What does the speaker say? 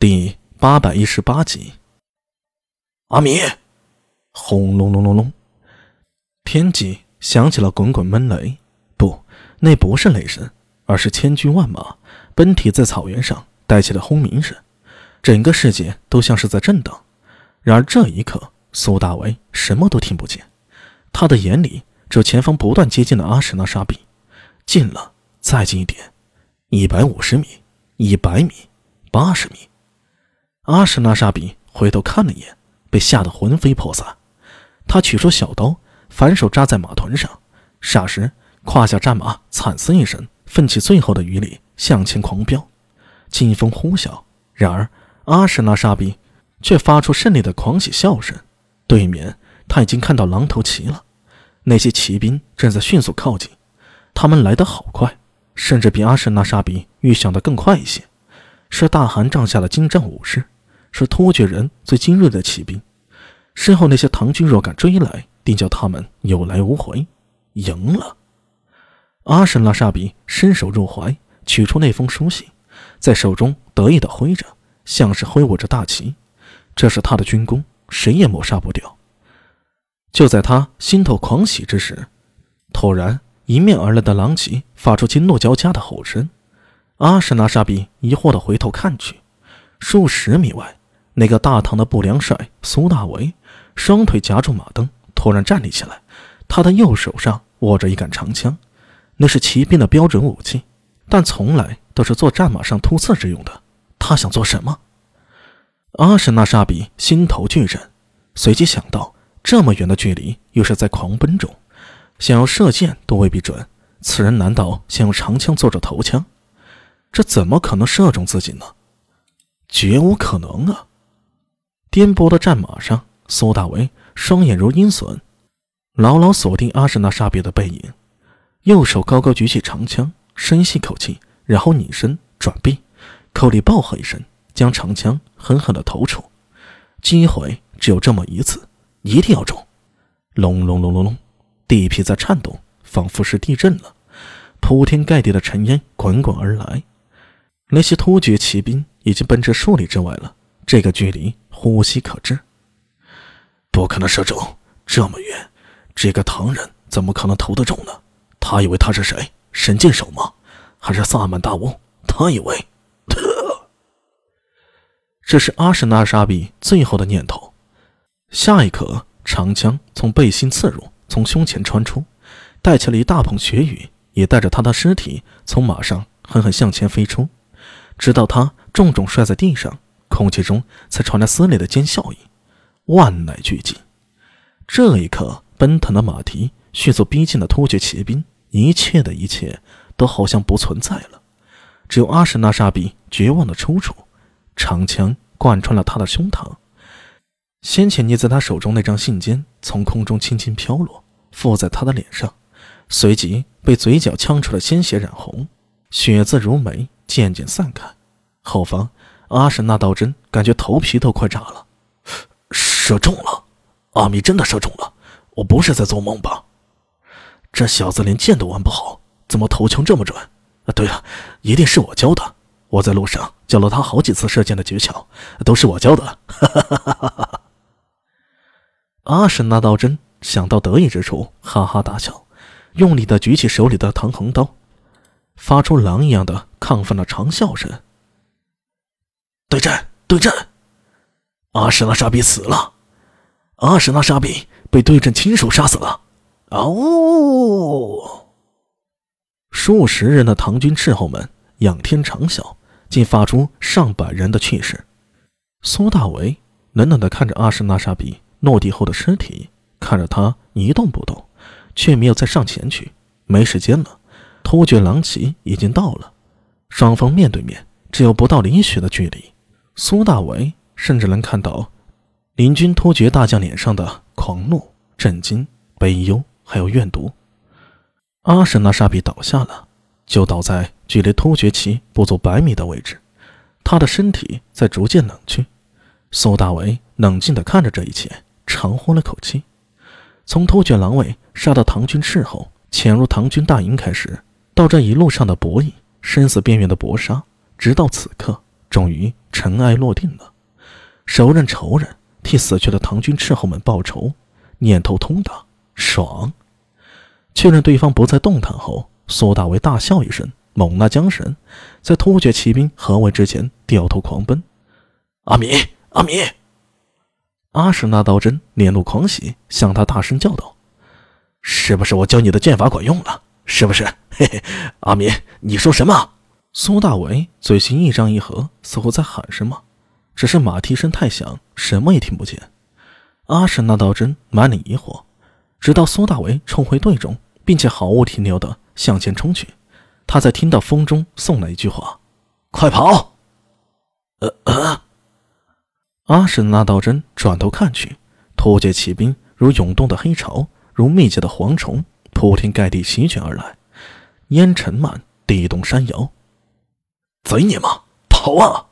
第八百一十八集，阿米，轰隆隆隆隆，天际响起了滚滚闷雷。不，那不是雷声，而是千军万马奔蹄在草原上带起的轰鸣声。整个世界都像是在震荡。然而这一刻，苏大为什么都听不见，他的眼里只有前方不断接近的阿什纳沙比。近了，再近一点，一百五十米，一百米，八十米。阿什纳沙比回头看了一眼，被吓得魂飞魄散。他取出小刀，反手扎在马臀上，霎时胯下战马惨嘶一声，奋起最后的余力向前狂飙。劲风呼啸，然而阿什纳沙比却发出胜利的狂喜笑声。对面他已经看到狼头骑了，那些骑兵正在迅速靠近，他们来得好快，甚至比阿什纳沙比预想的更快一些，是大汗帐下的精湛武士。是突厥人最精锐的骑兵，身后那些唐军若敢追来，定叫他们有来无回。赢了！阿什拉沙比伸手入怀，取出那封书信，在手中得意地挥着，像是挥舞着大旗。这是他的军功，谁也抹杀不掉。就在他心头狂喜之时，突然迎面而来的狼骑发出惊落交加的吼声。阿什拉沙比疑惑地回头看去，数十米外。那个大唐的不良帅苏大为，双腿夹住马灯，突然站立起来。他的右手上握着一杆长枪，那是骑兵的标准武器，但从来都是坐战马上突刺之用的。他想做什么？阿什纳沙比心头巨震，随即想到，这么远的距离，又是在狂奔中，想要射箭都未必准。此人难道想用长枪做着头枪？这怎么可能射中自己呢？绝无可能啊！颠簸的战马上，苏大为双眼如鹰隼，牢牢锁定阿什纳沙比的背影，右手高高举起长枪，深吸口气，然后拧身转臂，口里暴喝一声，将长枪狠狠地投出。机会只有这么一次，一定要中！隆隆隆隆隆，地皮在颤动，仿佛是地震了。铺天盖地的尘烟滚滚而来，那些突厥骑兵已经奔至数里之外了。这个距离。呼吸可知，不可能射中这么远。这个唐人怎么可能投得中呢？他以为他是谁？神箭手吗？还是萨满大巫？他以为，这是阿什纳沙比最后的念头。下一刻，长枪从背心刺入，从胸前穿出，带起了一大捧血雨，也带着他的尸体从马上狠狠向前飞出，直到他重重摔在地上。空气中才传来撕裂的尖笑音，万籁俱寂。这一刻，奔腾的马蹄迅速逼近了突厥骑兵，一切的一切都好像不存在了。只有阿什纳沙比绝望的抽搐，长枪贯穿了他的胸膛。先前捏在他手中那张信笺从空中轻轻飘落，附在他的脸上，随即被嘴角呛出的鲜血染红，血渍如眉，渐渐散开。后方。阿什那道真感觉头皮都快炸了，射中了！阿米真的射中了！我不是在做梦吧？这小子连箭都玩不好，怎么头枪这么准？啊，对了，一定是我教的。我在路上教了他好几次射箭的诀窍，都是我教的。哈哈哈哈哈哈！阿什那道真想到得意之处，哈哈大笑，用力的举起手里的唐横刀，发出狼一样的亢奋的长啸声。对阵，对阵！阿什纳沙比死了，阿什纳沙比被对阵亲手杀死了。哦！数十人的唐军斥候们仰天长啸，竟发出上百人的气势。苏大为冷冷地看着阿什纳沙比落地后的尸体，看着他一动不动，却没有再上前去。没时间了，突厥狼骑已经到了，双方面对面，只有不到零许的距离。苏大为甚至能看到邻军突厥大将脸上的狂怒、震惊、悲忧，还有怨毒。阿什纳沙比倒下了，就倒在距离突厥旗不足百米的位置，他的身体在逐渐冷却。苏大为冷静地看着这一切，长呼了口气。从突厥狼尾杀到唐军斥候，潜入唐军大营开始，到这一路上的博弈、生死边缘的搏杀，直到此刻。终于尘埃落定了。手刃仇人，替死去的唐军斥候们报仇，念头通达，爽。确认对方不再动弹后，苏大为大笑一声，猛拉缰绳，在突厥骑兵合围之前掉头狂奔。阿米，阿米！阿史那道真脸露狂喜，向他大声叫道：“是不是我教你的剑法管用了？是不是？嘿嘿，阿米，你说什么？”苏大为嘴型一张一合，似乎在喊什么，只是马蹄声太响，什么也听不见。阿史那道真满脸疑惑，直到苏大为冲回队中，并且毫无停留地向前冲去，他才听到风中送来一句话：“快跑！”呃呃。阿史那道真转头看去，突厥骑兵如涌动的黑潮，如密集的蝗虫，铺天盖地席卷而来，烟尘满，地动山摇。贼你妈，跑啊！